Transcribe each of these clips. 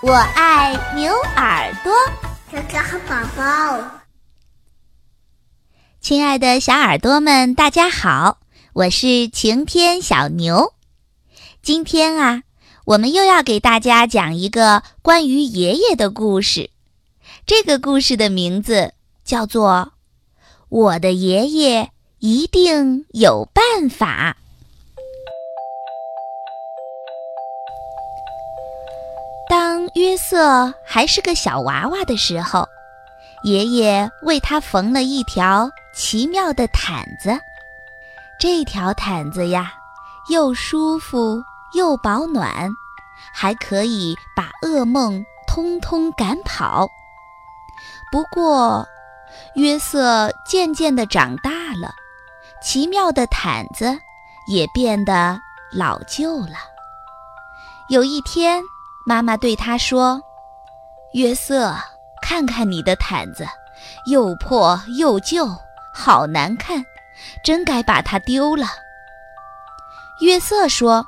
我爱牛耳朵，哥哥和宝宝。亲爱的小耳朵们，大家好，我是晴天小牛。今天啊，我们又要给大家讲一个关于爷爷的故事。这个故事的名字叫做《我的爷爷一定有办法》。瑟还是个小娃娃的时候，爷爷为他缝了一条奇妙的毯子。这条毯子呀，又舒服又保暖，还可以把噩梦通通赶跑。不过，约瑟渐渐地长大了，奇妙的毯子也变得老旧了。有一天，妈妈对他说：“约瑟，看看你的毯子，又破又旧，好难看，真该把它丢了。”约瑟说：“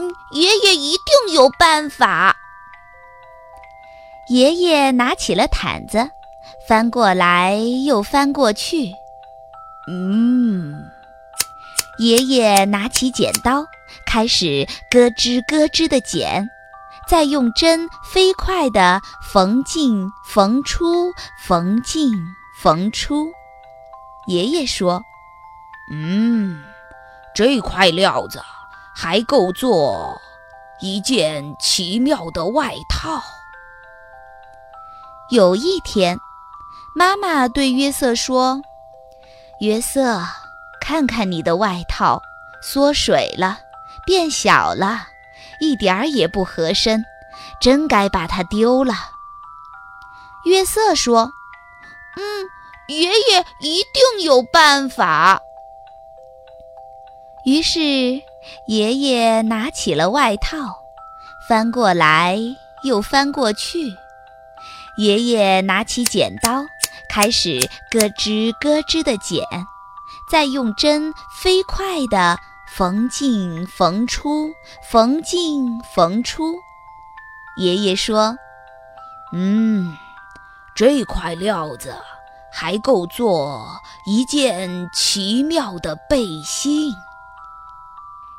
嗯，爷爷一定有办法。”爷爷拿起了毯子，翻过来又翻过去。嗯，爷爷拿起剪刀，开始咯吱咯吱地剪。再用针飞快地缝进缝出，缝进缝出。爷爷说：“嗯，这块料子还够做一件奇妙的外套。”有一天，妈妈对约瑟说：“约瑟，看看你的外套，缩水了，变小了。”一点儿也不合身，真该把它丢了。约瑟说：“嗯，爷爷一定有办法。”于是爷爷拿起了外套，翻过来又翻过去。爷爷拿起剪刀，开始咯吱咯吱地剪，再用针飞快地。缝进缝出，缝进缝出。爷爷说：“嗯，这块料子还够做一件奇妙的背心。”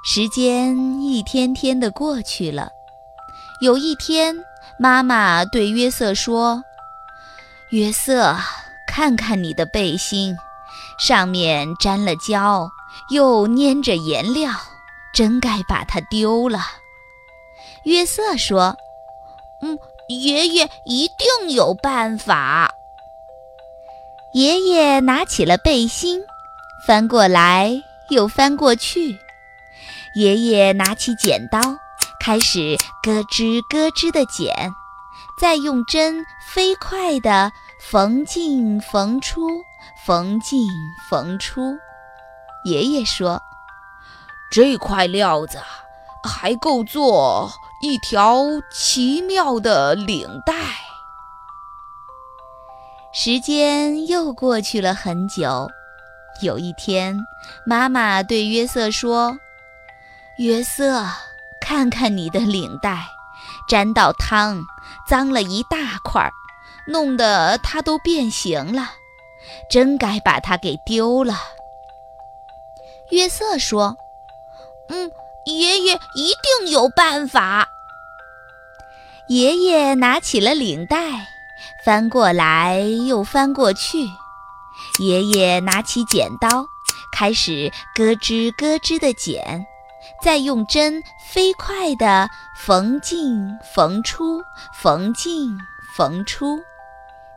时间一天天的过去了。有一天，妈妈对约瑟说：“约瑟，看看你的背心，上面沾了胶。”又粘着颜料，真该把它丢了。约瑟说：“嗯，爷爷一定有办法。”爷爷拿起了背心，翻过来又翻过去。爷爷拿起剪刀，开始咯吱咯吱地剪，再用针飞快地缝进缝出，缝进缝出。爷爷说：“这块料子还够做一条奇妙的领带。”时间又过去了很久。有一天，妈妈对约瑟说：“约瑟，看看你的领带，沾到汤，脏了一大块，弄得它都变形了，真该把它给丢了。”约瑟说：“嗯，爷爷一定有办法。”爷爷拿起了领带，翻过来又翻过去。爷爷拿起剪刀，开始咯吱咯吱地剪，再用针飞快地缝进缝出，缝进缝出。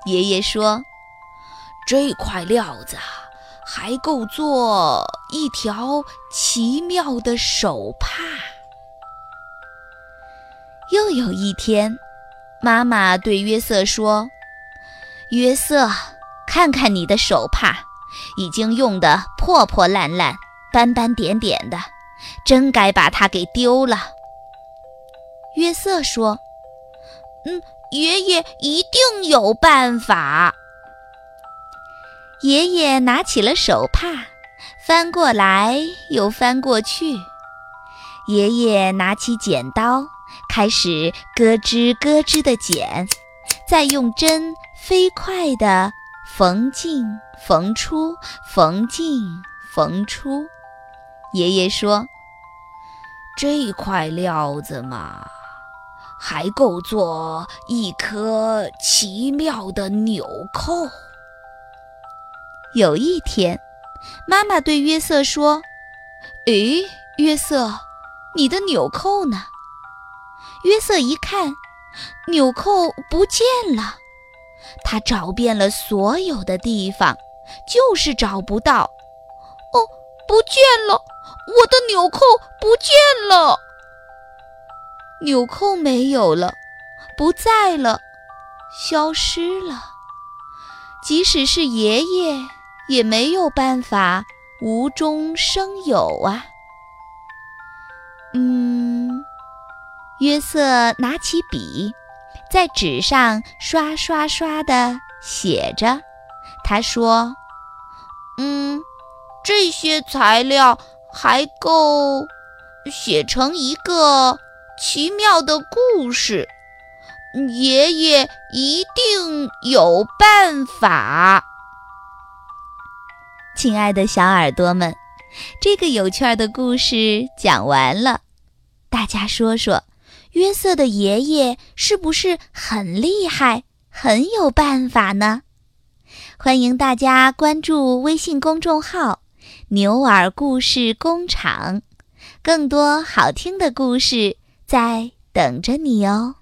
爷爷说：“这块料子。”还够做一条奇妙的手帕。又有一天，妈妈对约瑟说：“约瑟，看看你的手帕，已经用得破破烂烂、斑斑点点的，真该把它给丢了。”约瑟说：“嗯，爷爷一定有办法。”爷爷拿起了手帕，翻过来又翻过去。爷爷拿起剪刀，开始咯吱咯吱地剪，再用针飞快地缝进缝出，缝进缝出。爷爷说：“这块料子嘛，还够做一颗奇妙的纽扣。”有一天，妈妈对约瑟说：“诶，约瑟，你的纽扣呢？”约瑟一看，纽扣不见了。他找遍了所有的地方，就是找不到。哦，不见了！我的纽扣不见了！纽扣没有了，不在了，消失了。即使是爷爷，也没有办法无中生有啊。嗯。约瑟拿起笔，在纸上刷刷刷地写着。他说：“嗯，这些材料还够写成一个奇妙的故事。爷爷一定有办法。”亲爱的小耳朵们，这个有趣的故事讲完了，大家说说。约瑟的爷爷是不是很厉害、很有办法呢？欢迎大家关注微信公众号“牛耳故事工厂”，更多好听的故事在等着你哦。